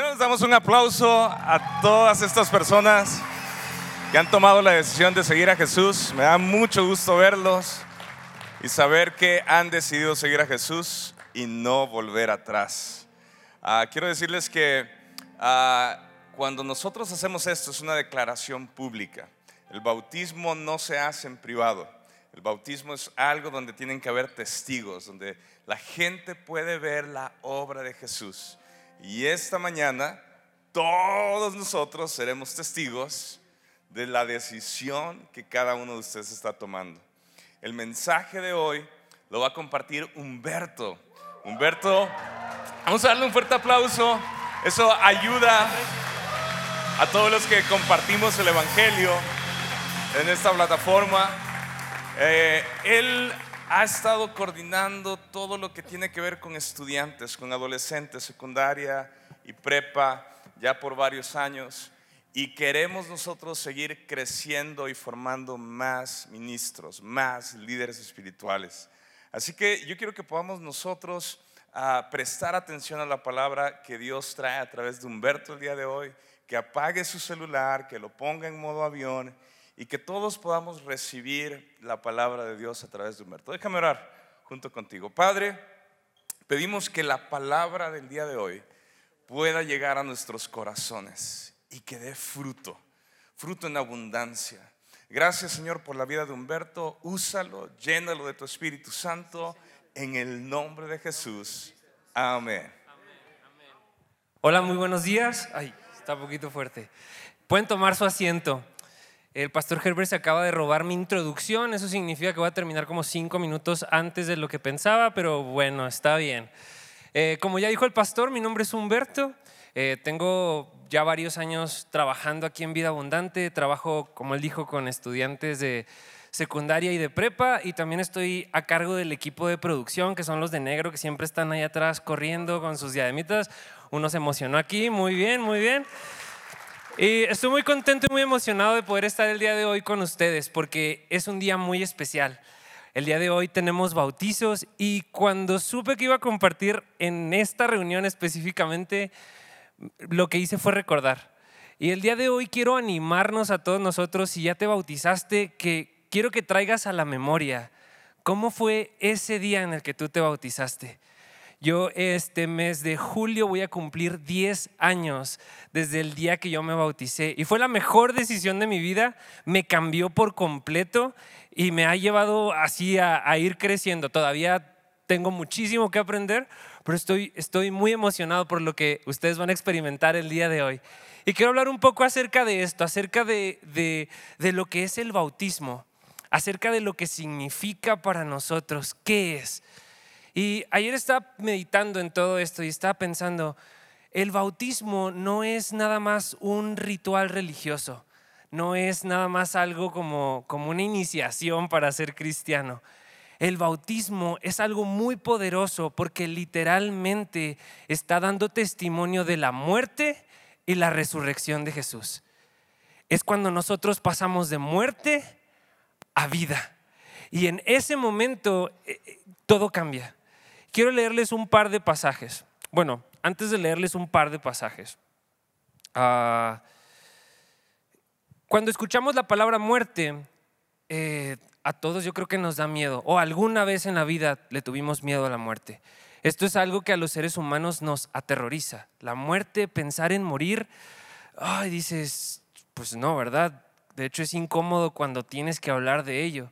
qué no nos damos un aplauso a todas estas personas que han tomado la decisión de seguir a Jesús? Me da mucho gusto verlos y saber que han decidido seguir a Jesús y no volver atrás. Ah, quiero decirles que ah, cuando nosotros hacemos esto es una declaración pública. El bautismo no se hace en privado. El bautismo es algo donde tienen que haber testigos, donde la gente puede ver la obra de Jesús. Y esta mañana todos nosotros seremos testigos de la decisión que cada uno de ustedes está tomando. El mensaje de hoy lo va a compartir Humberto. Humberto, vamos a darle un fuerte aplauso. Eso ayuda a todos los que compartimos el Evangelio en esta plataforma. Eh, él ha estado coordinando todo lo que tiene que ver con estudiantes, con adolescentes, secundaria y prepa, ya por varios años. Y queremos nosotros seguir creciendo y formando más ministros, más líderes espirituales. Así que yo quiero que podamos nosotros ah, prestar atención a la palabra que Dios trae a través de Humberto el día de hoy, que apague su celular, que lo ponga en modo avión y que todos podamos recibir la palabra de Dios a través de Humberto. Déjame orar junto contigo. Padre, pedimos que la palabra del día de hoy pueda llegar a nuestros corazones y que dé fruto, fruto en abundancia. Gracias Señor por la vida de Humberto. Úsalo, llénalo de tu Espíritu Santo en el nombre de Jesús. Amén. Hola, muy buenos días. Ay, está un poquito fuerte. Pueden tomar su asiento. El pastor Herbert se acaba de robar mi introducción, eso significa que voy a terminar como cinco minutos antes de lo que pensaba, pero bueno, está bien. Eh, como ya dijo el pastor, mi nombre es Humberto, eh, tengo ya varios años trabajando aquí en Vida Abundante, trabajo, como él dijo, con estudiantes de secundaria y de prepa y también estoy a cargo del equipo de producción, que son los de negro, que siempre están ahí atrás corriendo con sus diademitas. Uno se emocionó aquí, muy bien, muy bien. Estoy muy contento y muy emocionado de poder estar el día de hoy con ustedes porque es un día muy especial. El día de hoy tenemos bautizos y cuando supe que iba a compartir en esta reunión específicamente, lo que hice fue recordar. Y el día de hoy quiero animarnos a todos nosotros, si ya te bautizaste, que quiero que traigas a la memoria cómo fue ese día en el que tú te bautizaste. Yo este mes de julio voy a cumplir 10 años desde el día que yo me bauticé y fue la mejor decisión de mi vida, me cambió por completo y me ha llevado así a, ir creciendo. Todavía tengo muchísimo que aprender, pero estoy, estoy muy emocionado por lo que ustedes van a experimentar el día de hoy. Y quiero hablar un poco acerca de esto, acerca de, de, de lo que es el bautismo, acerca de lo que significa para nosotros, qué es. Y ayer estaba meditando en todo esto y estaba pensando, el bautismo no es nada más un ritual religioso, no es nada más algo como, como una iniciación para ser cristiano. El bautismo es algo muy poderoso porque literalmente está dando testimonio de la muerte y la resurrección de Jesús. Es cuando nosotros pasamos de muerte a vida. Y en ese momento eh, eh, todo cambia. Quiero leerles un par de pasajes. Bueno, antes de leerles un par de pasajes. Ah, cuando escuchamos la palabra muerte, eh, a todos yo creo que nos da miedo, o alguna vez en la vida le tuvimos miedo a la muerte. Esto es algo que a los seres humanos nos aterroriza. La muerte, pensar en morir, ay, dices, pues no, ¿verdad? De hecho es incómodo cuando tienes que hablar de ello.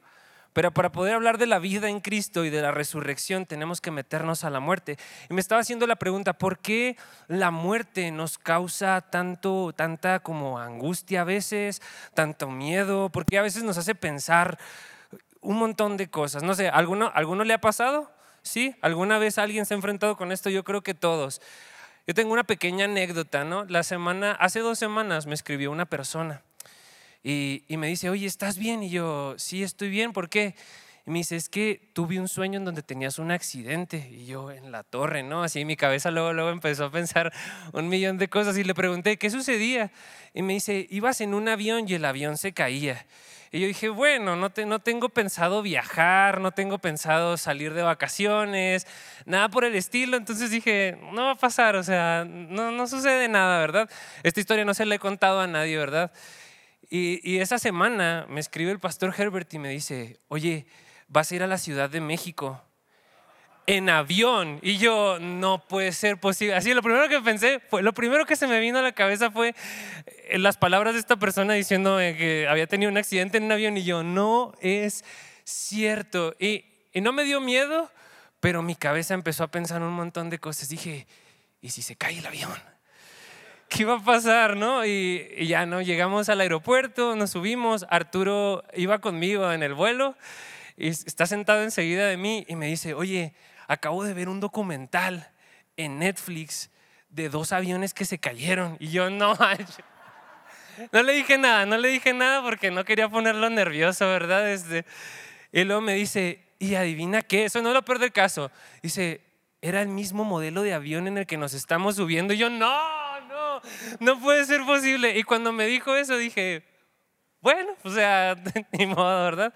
Pero para poder hablar de la vida en Cristo y de la resurrección tenemos que meternos a la muerte. Y me estaba haciendo la pregunta, ¿por qué la muerte nos causa tanto, tanta como angustia a veces, tanto miedo? ¿Por qué a veces nos hace pensar un montón de cosas? No sé, ¿alguno, ¿alguno le ha pasado? ¿Sí? ¿Alguna vez alguien se ha enfrentado con esto? Yo creo que todos. Yo tengo una pequeña anécdota, ¿no? La semana, hace dos semanas me escribió una persona y, me dice, oye, ¿estás bien? Y yo, sí, estoy bien, ¿por qué? Y me dice, es que tuve un sueño en donde tenías un accidente. Y yo en la torre, ¿no? Así mi cabeza luego, luego empezó a pensar un millón de cosas. Y le pregunté, ¿qué sucedía? Y me dice, ibas en un avión y el avión se caía. Y yo dije, bueno, no, no tengo pensado viajar, no tengo pensado salir de vacaciones, nada por el estilo. Entonces dije, no va a pasar, o sea, no, no sucede nada, ¿verdad? Esta historia no se la he contado a nadie, ¿verdad? Y, esa semana me escribe el pastor Herbert y me dice, oye, vas a ir a la Ciudad de México en avión. Y yo, no puede ser posible. Así, lo primero que pensé, fue, lo primero que se me vino a la cabeza fue eh, las palabras de esta persona diciendo eh, que había tenido un accidente en un avión. Y yo, no es cierto. Y, y no me dio miedo, pero mi cabeza empezó a pensar un montón de cosas. Dije, ¿y si se cae el avión? ¿Qué iba a pasar, no? Y, y ya no, llegamos al aeropuerto, nos subimos, Arturo iba conmigo en el vuelo y está sentado enseguida de mí y me dice, oye, acabo de ver un documental en Netflix de dos aviones que se cayeron. Y yo, no, no le dije nada, no le dije nada porque no quería ponerlo nervioso, ¿verdad? Este, y luego me dice, y adivina qué, eso no lo peor del caso. Dice, era el mismo modelo de avión en el que nos estamos subiendo. Y yo, no, no, puede ser posible. Y cuando me dijo eso dije, bueno, o sea, ni modo, ¿verdad?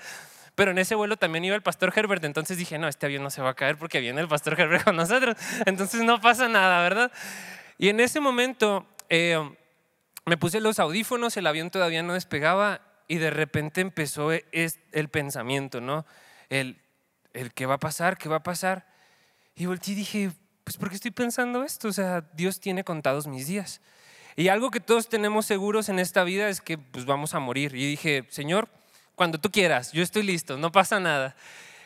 Pero en ese vuelo también iba el pastor Herbert, entonces dije, no, este avión no se va a caer porque viene el pastor Herbert con nosotros. Entonces no pasa nada, ¿verdad? Y en ese momento eh, me puse los audífonos, el avión todavía no despegaba y de repente empezó el pensamiento, ¿no? El, el qué va a pasar, qué va a pasar. Y volteé y dije, pues ¿por qué estoy pensando esto? O sea, Dios tiene contados mis días. Y algo que todos tenemos seguros en esta vida es que pues vamos a morir. Y dije, Señor, cuando tú quieras, yo estoy listo, no pasa nada.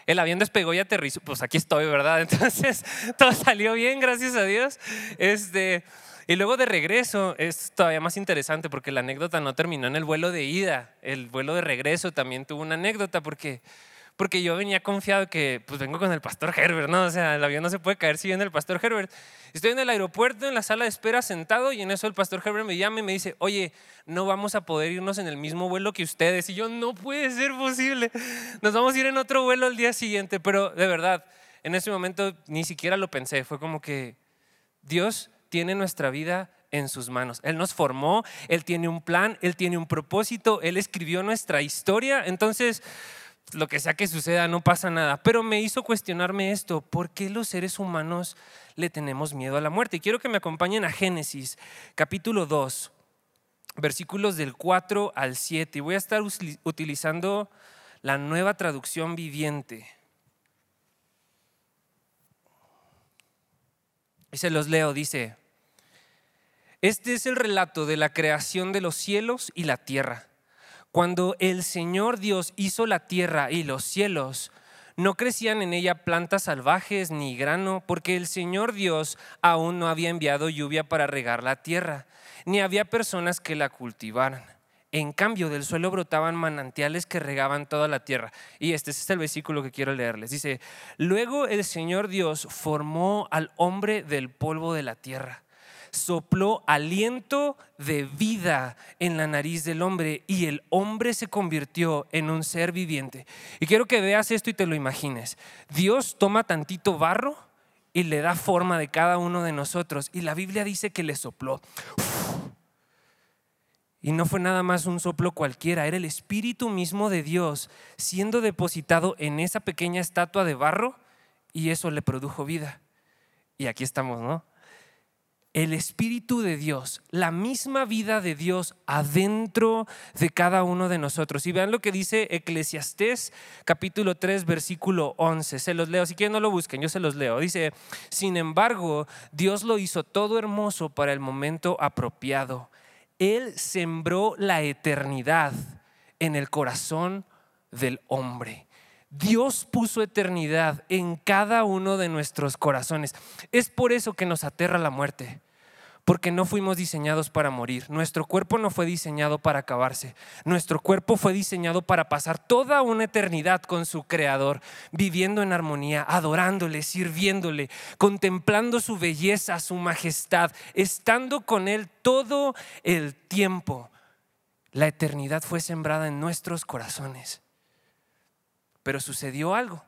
El avión despegó y aterrizó, pues aquí estoy, ¿verdad? Entonces todo salió bien, gracias a Dios. Este, y luego de regreso es todavía más interesante porque la anécdota no terminó en el vuelo de ida, el vuelo de regreso también tuvo una anécdota porque porque yo venía confiado que pues vengo con el pastor Herbert, ¿no? O sea, el avión no se puede caer si viene el pastor Herbert. Estoy en el aeropuerto, en la sala de espera, sentado, y en eso el pastor Herbert me llama y me dice, oye, no vamos a poder irnos en el mismo vuelo que ustedes. Y yo, no puede ser posible. Nos vamos a ir en otro vuelo al día siguiente. Pero de verdad, en ese momento ni siquiera lo pensé. Fue como que Dios tiene nuestra vida en sus manos. Él nos formó, Él tiene un plan, Él tiene un propósito, Él escribió nuestra historia. Entonces, lo que sea que suceda, no pasa nada. Pero me hizo cuestionarme esto, ¿por qué los seres humanos le tenemos miedo a la muerte? Y quiero que me acompañen a Génesis, capítulo 2, versículos del 4 al 7. Y voy a estar utilizando la nueva traducción viviente. Y se los leo, dice, este es el relato de la creación de los cielos y la tierra cuando el Señor Dios hizo la tierra y los cielos, no crecían en ella plantas salvajes ni grano, porque el Señor Dios aún no había enviado lluvia para regar la tierra, ni había personas que la cultivaran. En cambio, del suelo brotaban manantiales que regaban toda la tierra. Y este es el versículo que quiero leerles. Dice, luego el Señor Dios formó al hombre del polvo de la tierra sopló aliento de vida en la nariz del hombre y el hombre se convirtió en un ser viviente. Y quiero que veas esto y te lo imagines. Dios toma tantito barro y le da forma de cada uno de nosotros. Y la Biblia dice que le sopló. Y no fue nada más un soplo cualquiera, era el Espíritu mismo de Dios siendo depositado en esa pequeña estatua de barro y eso le produjo vida. Y aquí estamos, ¿no? El Espíritu de Dios, la misma vida de Dios adentro de cada uno de nosotros. Y vean lo que dice Eclesiastés capítulo 3 versículo 11. Se los leo, si quieren no lo busquen, yo se los leo. Dice, sin embargo, Dios lo hizo todo hermoso para el momento apropiado. Él sembró la eternidad en el corazón del hombre. Dios puso eternidad en cada uno de nuestros corazones. Es por eso que nos aterra la muerte porque no fuimos diseñados para morir. Nuestro cuerpo no fue diseñado para acabarse. Nuestro cuerpo fue diseñado para pasar toda una eternidad con su Creador, viviendo en armonía, adorándole, sirviéndole, contemplando su belleza, su majestad, estando con Él todo el tiempo. La eternidad fue sembrada en nuestros corazones. pero sucedió algo.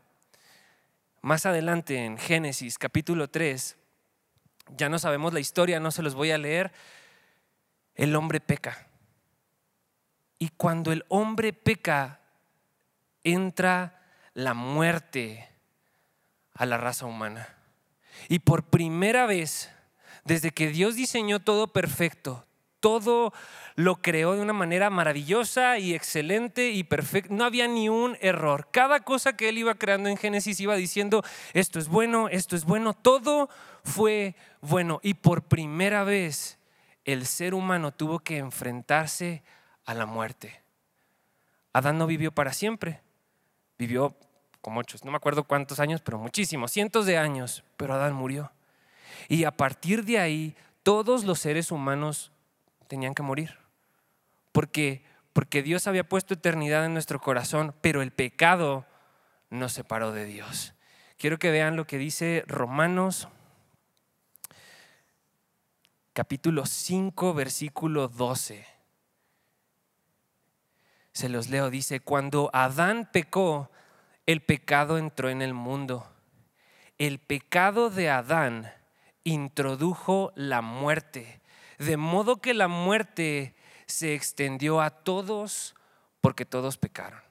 Más adelante en Génesis capítulo 3, ya no sabemos la historia, no se los voy a leer, el hombre peca. Y cuando el hombre peca, entra la muerte a la raza humana. Y por primera vez, desde que Dios diseñó todo perfecto, todo lo creó de una manera maravillosa y excelente y perfecta. No había ni un error. Cada cosa que él iba creando en Génesis iba diciendo, esto es bueno, esto es bueno. Todo fue bueno. Y por primera vez el ser humano tuvo que enfrentarse a la muerte. Adán no vivió para siempre. Vivió como muchos, no me acuerdo cuántos años, pero muchísimos, cientos de años. Pero Adán murió. Y a partir de ahí, todos los seres humanos tenían que morir. Porque, porque Dios había puesto eternidad en nuestro corazón, pero el pecado nos separó de Dios. Quiero que vean lo que dice Romanos capítulo 5, versículo 12. Se los leo, dice, cuando Adán pecó, el pecado entró en el mundo. El pecado de Adán introdujo la muerte, de modo que la muerte se extendió a todos porque todos pecaron.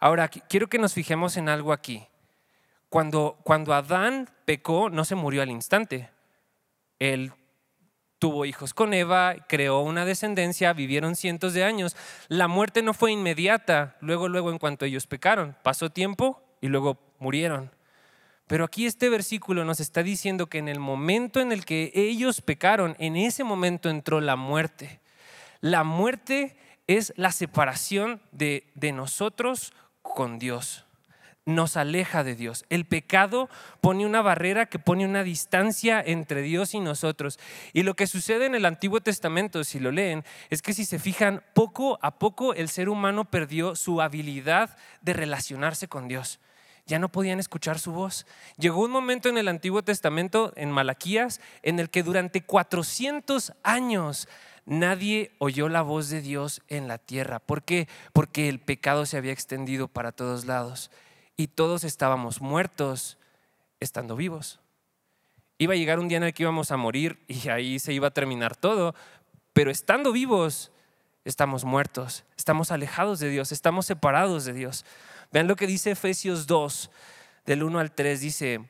Ahora, quiero que nos fijemos en algo aquí. Cuando, cuando Adán pecó, no se murió al instante. Él tuvo hijos con Eva, creó una descendencia, vivieron cientos de años. La muerte no fue inmediata, luego, luego en cuanto ellos pecaron. Pasó tiempo y luego murieron. Pero aquí este versículo nos está diciendo que en el momento en el que ellos pecaron, en ese momento entró la muerte. La muerte es la separación de, de nosotros con Dios nos aleja de Dios. El pecado pone una barrera que pone una distancia entre Dios y nosotros. Y lo que sucede en el Antiguo Testamento, si lo leen, es que si se fijan, poco a poco el ser humano perdió su habilidad de relacionarse con Dios. Ya no podían escuchar su voz. Llegó un momento en el Antiguo Testamento, en Malaquías, en el que durante 400 años nadie oyó la voz de Dios en la tierra. ¿Por qué? Porque el pecado se había extendido para todos lados y todos estábamos muertos estando vivos. Iba a llegar un día en el que íbamos a morir y ahí se iba a terminar todo, pero estando vivos estamos muertos, estamos alejados de Dios, estamos separados de Dios. Vean lo que dice Efesios 2, del 1 al 3, dice,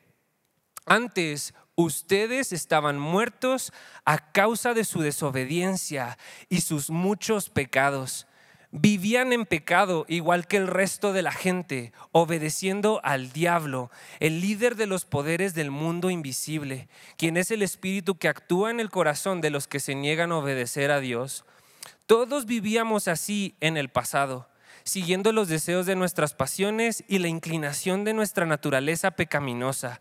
antes ustedes estaban muertos a causa de su desobediencia y sus muchos pecados vivían en pecado igual que el resto de la gente, obedeciendo al diablo, el líder de los poderes del mundo invisible, quien es el espíritu que actúa en el corazón de los que se niegan a obedecer a Dios. Todos vivíamos así en el pasado, siguiendo los deseos de nuestras pasiones y la inclinación de nuestra naturaleza pecaminosa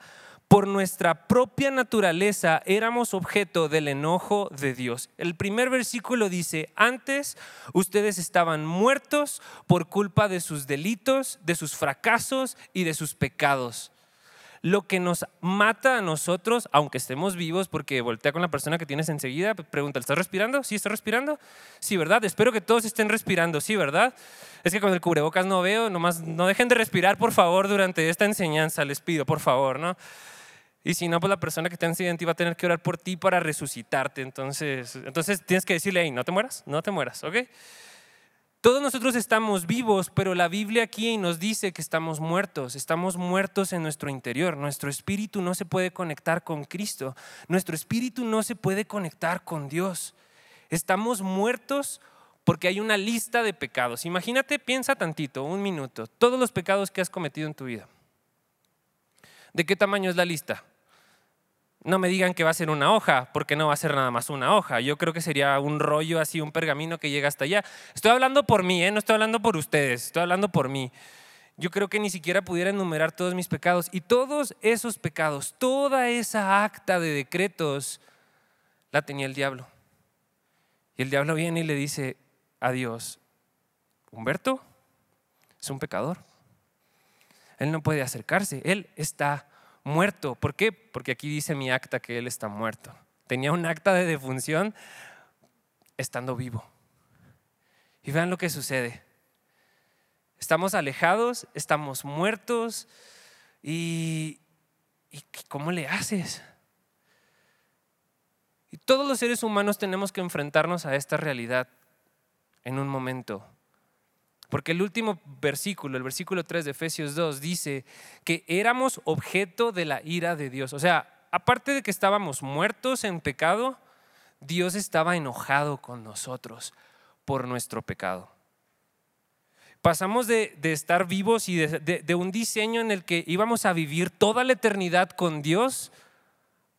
por nuestra propia naturaleza éramos objeto del enojo de Dios. El primer versículo dice, antes ustedes estaban muertos por culpa de sus delitos, de sus fracasos y de sus pecados. Lo que nos mata a nosotros, aunque estemos vivos, porque voltea con la persona que tienes enseguida, pregunta, ¿estás respirando? ¿Sí estás respirando? Sí, ¿verdad? Espero que todos estén respirando, sí, ¿verdad? Es que con el cubrebocas no veo, no dejen de respirar, por favor, durante esta enseñanza, les pido, por favor, ¿no? Y si no, pues la persona que te en ti va a tener que orar por ti para resucitarte. Entonces, entonces tienes que decirle ahí, no te mueras, no te mueras, ¿ok? Todos nosotros estamos vivos, pero la Biblia aquí nos dice que estamos muertos, estamos muertos en nuestro interior. Nuestro espíritu no se puede conectar con Cristo, nuestro espíritu no se puede conectar con Dios. Estamos muertos porque hay una lista de pecados. Imagínate, piensa tantito, un minuto, todos los pecados que has cometido en tu vida. ¿De qué tamaño es la lista? No me digan que va a ser una hoja, porque no va a ser nada más una hoja. Yo creo que sería un rollo así, un pergamino que llega hasta allá. Estoy hablando por mí, ¿eh? no estoy hablando por ustedes, estoy hablando por mí. Yo creo que ni siquiera pudiera enumerar todos mis pecados. Y todos esos pecados, toda esa acta de decretos, la tenía el diablo. Y el diablo viene y le dice a Dios, Humberto es un pecador. Él no puede acercarse, Él está muerto. ¿Por qué? Porque aquí dice mi acta que Él está muerto. Tenía un acta de defunción estando vivo. Y vean lo que sucede. Estamos alejados, estamos muertos y, y ¿cómo le haces? Y todos los seres humanos tenemos que enfrentarnos a esta realidad en un momento. Porque el último versículo, el versículo 3 de Efesios 2, dice que éramos objeto de la ira de Dios. O sea, aparte de que estábamos muertos en pecado, Dios estaba enojado con nosotros por nuestro pecado. Pasamos de, estar vivos y de un diseño en el que íbamos a vivir toda la eternidad con Dios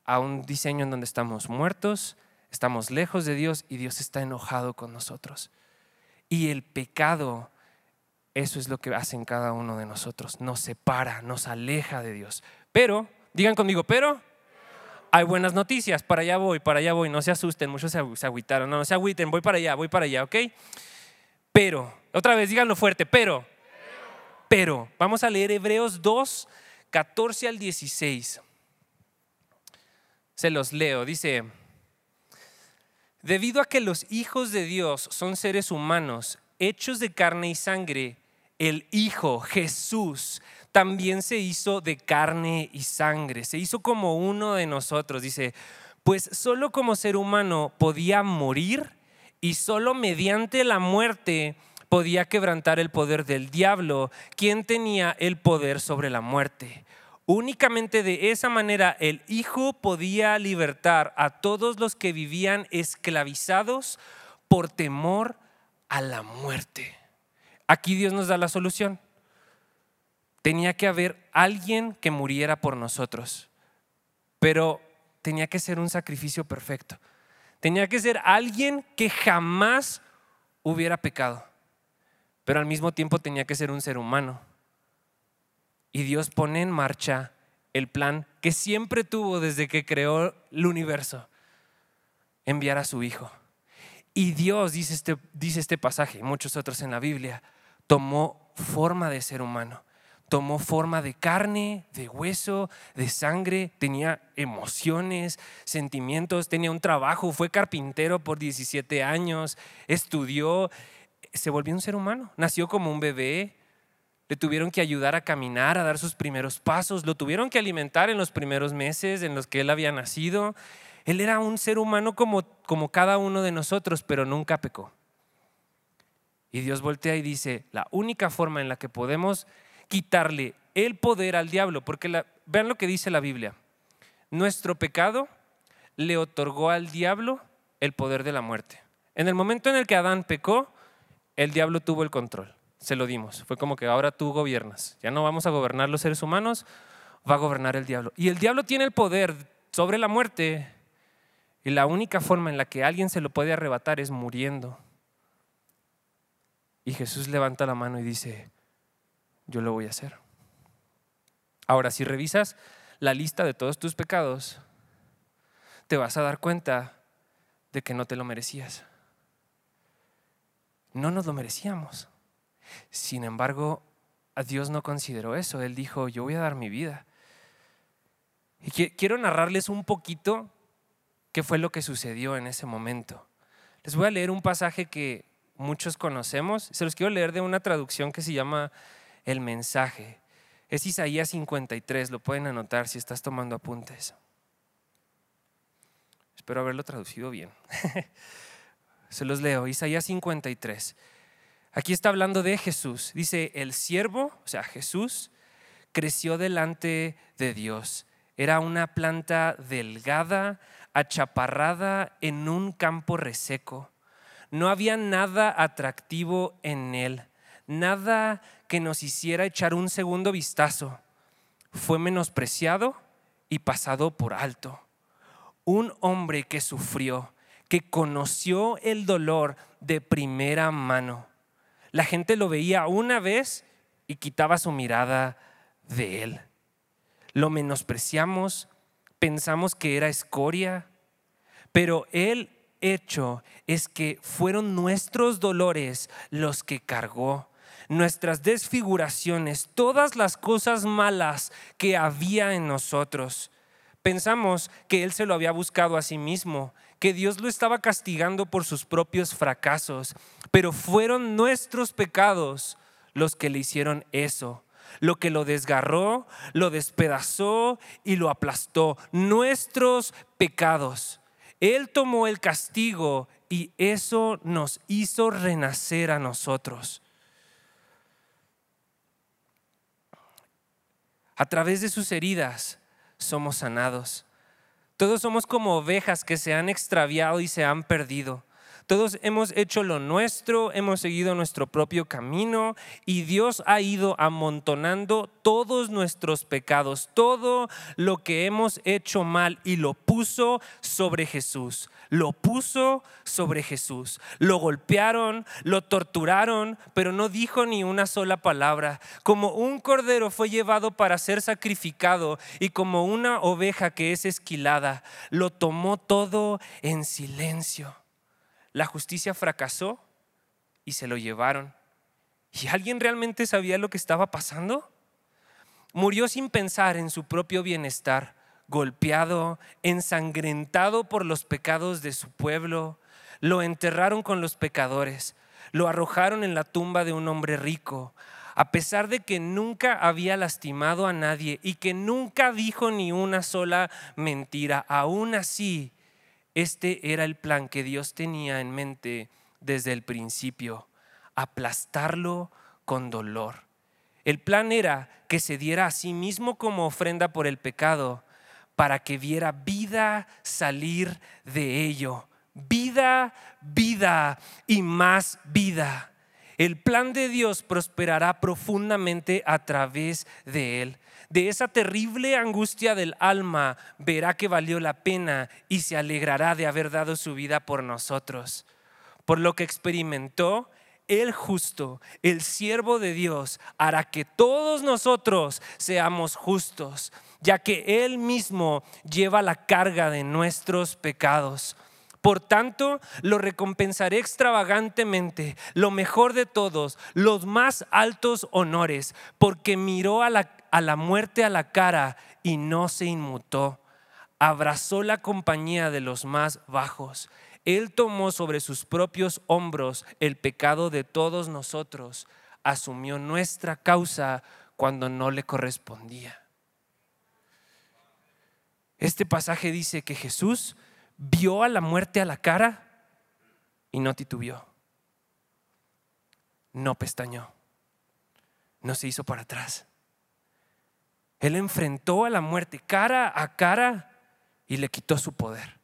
a un diseño en donde estamos muertos, estamos lejos de Dios y Dios está enojado con nosotros. Y el pecado, eso es lo que hace en cada uno de nosotros, nos separa, nos aleja de Dios. Pero, digan conmigo, pero hay buenas noticias, para allá voy, para allá voy, no se asusten, muchos se, agüitaron, no, no se agüiten, voy para allá, voy para allá, ¿ok? Pero, otra vez, díganlo fuerte, pero, pero, vamos a leer Hebreos 2, 14 al 16. Se los leo. Dice, debido a que los hijos de Dios son seres humanos, hechos de carne y sangre, el Hijo Jesús también se hizo de carne y sangre, se hizo como uno de nosotros. Dice, pues solo como ser humano podía morir y solo mediante la muerte podía quebrantar el poder del diablo, quien tenía el poder sobre la muerte. Únicamente de esa manera el Hijo podía libertar a todos los que vivían esclavizados por temor a la muerte. Aquí Dios nos da la solución. Tenía que haber alguien que muriera por nosotros, pero tenía que ser un sacrificio perfecto. Tenía que ser alguien que jamás hubiera pecado, pero al mismo tiempo tenía que ser un ser humano y Dios pone en marcha el plan que siempre tuvo desde que creó el universo, enviar a su Hijo. Y Dios, dice este, dice este pasaje y muchos otros en la Biblia, tomó forma de ser humano, tomó forma de carne, de hueso, de sangre, tenía emociones, sentimientos, tenía un trabajo, fue carpintero por 17 años, estudió, se volvió un ser humano, nació como un bebé, le tuvieron que ayudar a caminar, a dar sus primeros pasos, lo tuvieron que alimentar en los primeros meses en los que él había nacido. Él era un ser humano como, como cada uno de nosotros, pero nunca pecó. Y Dios voltea y dice, la única forma en la que podemos quitarle el poder al diablo, porque vean lo que dice la Biblia, nuestro pecado le otorgó al diablo el poder de la muerte. En el momento en el que Adán pecó, el diablo tuvo el control se lo dimos. Fue como que ahora tú gobiernas. Ya no vamos a gobernar los seres humanos, va a gobernar el diablo. Y el diablo tiene el poder sobre la muerte. Y la única forma en la que alguien se lo puede arrebatar es muriendo. Y Jesús levanta la mano y dice, yo lo voy a hacer. Ahora, si revisas la lista de todos tus pecados, te vas a dar cuenta de que no te lo merecías. No nos lo merecíamos. Sin embargo, Dios no consideró eso. Él dijo, yo voy a dar mi vida. Y quiero narrarles un poquito qué fue lo que sucedió en ese momento. Les voy a leer un pasaje que muchos conocemos. Se los quiero leer de una traducción que se llama El mensaje. Es Isaías 53, lo pueden anotar si estás tomando apuntes. Espero haberlo traducido bien. se los leo, Isaías 53. Aquí está hablando de Jesús. Dice, el siervo, o sea, Jesús, creció delante de Dios. Era una planta delgada, achaparrada en un campo reseco. No había nada atractivo en él, nada que nos hiciera echar un segundo vistazo. Fue menospreciado y pasado por alto. Un hombre que sufrió, que conoció el dolor de primera mano la gente lo veía una vez y quitaba su mirada de él. Lo menospreciamos, pensamos que era escoria, pero el hecho es que fueron nuestros dolores los que cargó, nuestras desfiguraciones, todas las cosas malas que había en nosotros. Pensamos que Él se lo había buscado a sí mismo, que Dios lo estaba castigando por sus propios fracasos, pero fueron nuestros pecados los que le hicieron eso. Lo que lo desgarró, lo despedazó y lo aplastó. Nuestros pecados. Él tomó el castigo y eso nos hizo renacer a nosotros. A través de sus heridas somos sanados. Todos somos como ovejas que se han extraviado y se han perdido. Todos hemos hecho lo nuestro, hemos seguido nuestro propio camino y Dios ha ido amontonando todos nuestros pecados, todo lo que hemos hecho mal y lo puso sobre Jesús. Lo puso sobre Jesús. Lo golpearon, lo torturaron, pero no dijo ni una sola palabra. Como un cordero fue llevado para ser sacrificado y como una oveja que es esquilada, lo tomó todo en silencio. La justicia fracasó y se lo llevaron. ¿Y alguien realmente sabía lo que estaba pasando? Murió sin pensar en su propio bienestar, golpeado, ensangrentado por los pecados de su pueblo. Lo enterraron con los pecadores, lo arrojaron en la tumba de un hombre rico, a pesar de que nunca había lastimado a nadie y que nunca dijo ni una sola mentira. Aún así, este era el plan que Dios tenía en mente desde el principio, aplastarlo con dolor. El plan era que se diera a sí mismo como ofrenda por el pecado, para que viera vida salir de ello. Vida, vida y más vida. El plan de Dios prosperará profundamente a través de él de esa terrible angustia del alma, verá que valió la pena y se alegrará de haber dado su vida por nosotros. Por lo que experimentó, el justo, el siervo de Dios, hará que todos nosotros seamos justos, ya que Él mismo lleva la carga de nuestros pecados. Por tanto, lo recompensaré extravagantemente, lo mejor de todos, los más altos honores, porque miró a la a la muerte a la cara y no se inmutó. Abrazó la compañía de los más bajos. Él tomó sobre sus propios hombros el pecado de todos nosotros. Asumió nuestra causa cuando no le correspondía. Este pasaje dice que Jesús vio a la muerte a la cara y no titubeó. No pestañó. No se hizo para atrás. Él enfrentó a la muerte cara a cara y le quitó su poder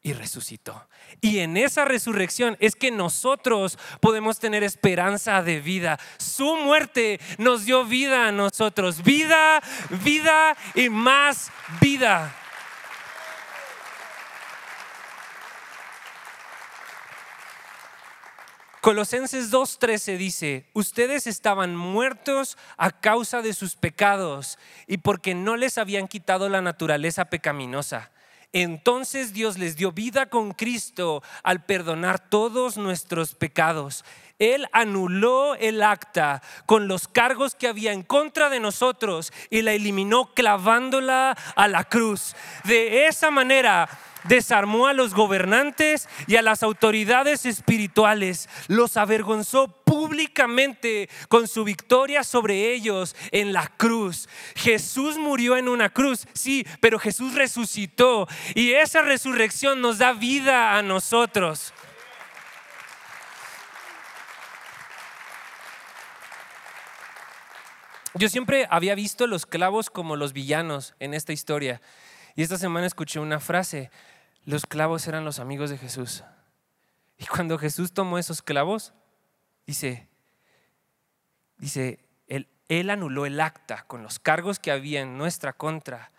y resucitó. Y en esa resurrección es que nosotros podemos tener esperanza de vida. Su muerte nos dio vida a nosotros. Vida, vida y más vida. Colosenses 2.13 dice, ustedes estaban muertos a causa de sus pecados y porque no les habían quitado la naturaleza pecaminosa. Entonces Dios les dio vida con Cristo al perdonar todos nuestros pecados. Él anuló el acta con los cargos que había en contra de nosotros y la eliminó clavándola a la cruz. De esa manera desarmó a los gobernantes y a las autoridades espirituales, los avergonzó públicamente con su victoria sobre ellos en la cruz. Jesús murió en una cruz, sí, pero Jesús resucitó y esa resurrección nos da vida a nosotros. Yo siempre había visto los clavos como los villanos en esta historia. Y esta semana escuché una frase, los clavos eran los amigos de Jesús. Y cuando Jesús tomó esos clavos, dice, dice, él, él anuló el acta con los cargos que había en nuestra contra,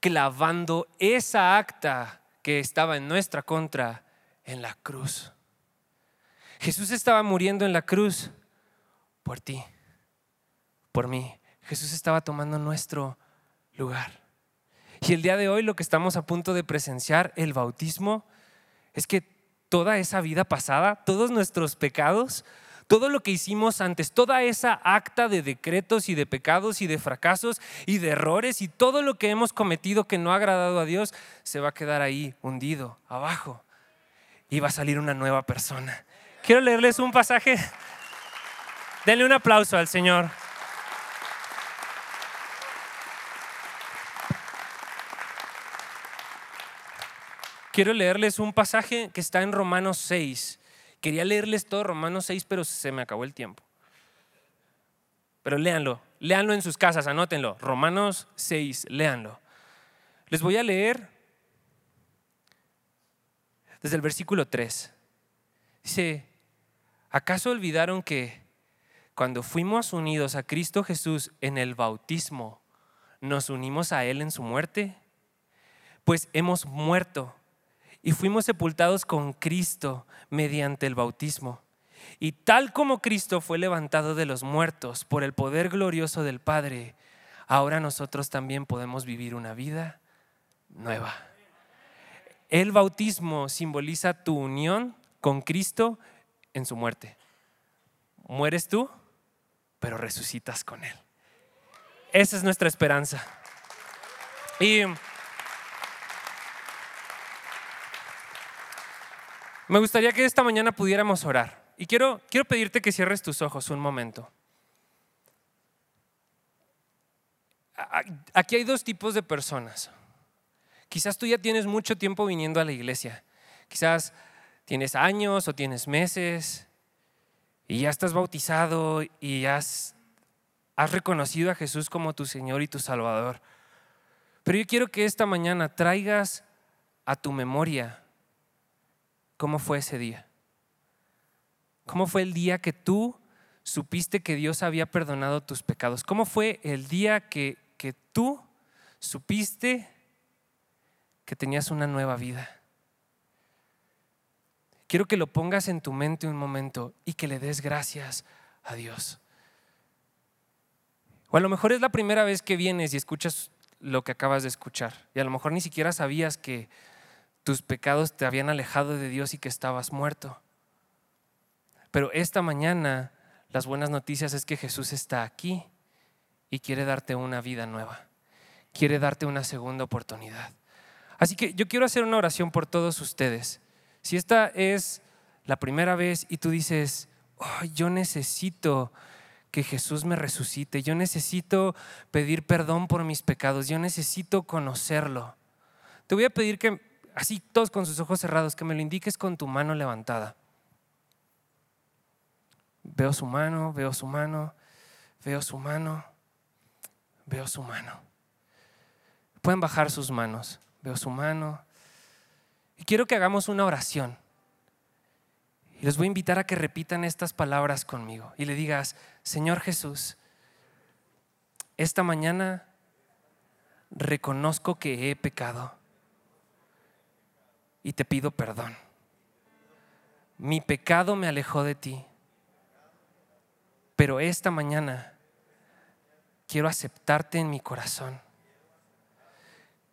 clavando esa acta que estaba en nuestra contra en la cruz. Jesús estaba muriendo en la cruz por ti, por mí. Jesús estaba tomando nuestro lugar. Y el día de hoy lo que estamos a punto de presenciar, el bautismo, es que toda esa vida pasada, todos nuestros pecados, todo lo que hicimos antes, toda esa acta de decretos y de pecados y de fracasos y de errores y todo lo que hemos cometido que no ha agradado a Dios, se va a quedar ahí hundido, abajo. Y va a salir una nueva persona. Quiero leerles un pasaje Denle un aplauso al Señor. Quiero leerles un pasaje que está en Romanos 6. Quería leerles todo Romanos 6, pero se me acabó el tiempo. Pero léanlo, léanlo en sus casas, anótenlo. Romanos 6, léanlo. Les voy a leer desde el versículo 3. Dice, ¿acaso olvidaron que cuando fuimos unidos a Cristo Jesús en el bautismo, nos unimos a Él en su muerte? Pues hemos muerto y fuimos sepultados con Cristo mediante el bautismo. Y tal como Cristo fue levantado de los muertos por el poder glorioso del Padre, ahora nosotros también podemos vivir una vida nueva. El bautismo simboliza tu unión con Cristo en su muerte. Mueres tú, pero resucitas con Él. Esa es nuestra esperanza. Y me gustaría que esta mañana pudiéramos orar. Y quiero, quiero pedirte que cierres tus ojos un momento. Aquí hay dos tipos de personas. Quizás tú ya tienes mucho tiempo viniendo a la iglesia. Quizás tienes años o tienes meses y ya estás bautizado y has, has reconocido a Jesús como tu Señor y tu Salvador. Pero yo quiero que esta mañana traigas a tu memoria cómo fue ese día. ¿Cómo fue el día que tú supiste que Dios había perdonado tus pecados? ¿Cómo fue el día que, que tú supiste que tenías una nueva vida. Quiero que lo pongas en tu mente un momento y que le des gracias a Dios. O a lo mejor es la primera vez que vienes y escuchas lo que acabas de escuchar. Y a lo mejor ni siquiera sabías que tus pecados te habían alejado de Dios y que estabas muerto. Pero esta mañana las buenas noticias es que Jesús está aquí y quiere darte una vida nueva. Quiere darte una segunda oportunidad. Así que yo quiero hacer una oración por todos ustedes. Si esta es la primera vez y tú dices, yo necesito que Jesús me resucite, yo necesito pedir perdón por mis pecados, yo necesito conocerlo. Te voy a pedir que, así todos con sus ojos cerrados, que me lo indiques con tu mano levantada. Veo su mano, veo su mano, veo su mano, veo su mano. Pueden bajar sus manos veo su mano. Y quiero que hagamos una oración. Y les voy a invitar a que repitan estas palabras conmigo y le digas, Señor Jesús, esta mañana reconozco que he pecado y te pido perdón. Mi pecado me alejó de ti, pero esta mañana quiero aceptarte en mi corazón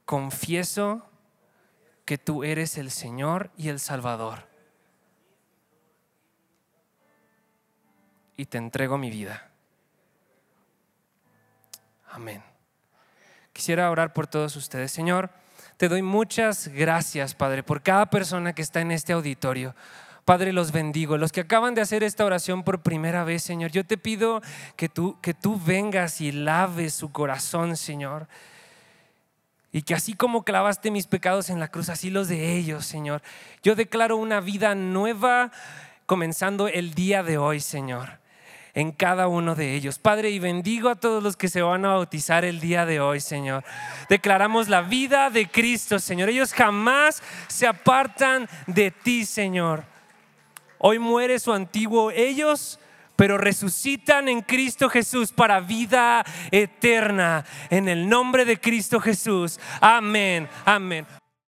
confieso que tú eres el Señor y el Salvador. Y te entrego mi vida. Amén. Quisiera orar por todos ustedes. Señor, te doy muchas gracias, Padre, por cada persona que está en este auditorio. Padre, los bendigo. Los que acaban de hacer esta oración por primera vez, Señor, yo te pido que tú, que tú vengas y laves su corazón, Señor y que así como clavaste mis pecados en la cruz, así los de ellos, Señor. Yo declaro una vida nueva comenzando el día de hoy, Señor en cada uno de ellos. Padre, y bendigo a todos los que se van a bautizar el día de hoy, Señor. Declaramos la vida de Cristo, Señor. Ellos jamás se apartan de ti, Señor. Hoy muere su antiguo ellos pero resucitan en Cristo Jesús para vida eterna. En el nombre de Cristo Jesús. Amén. Amén.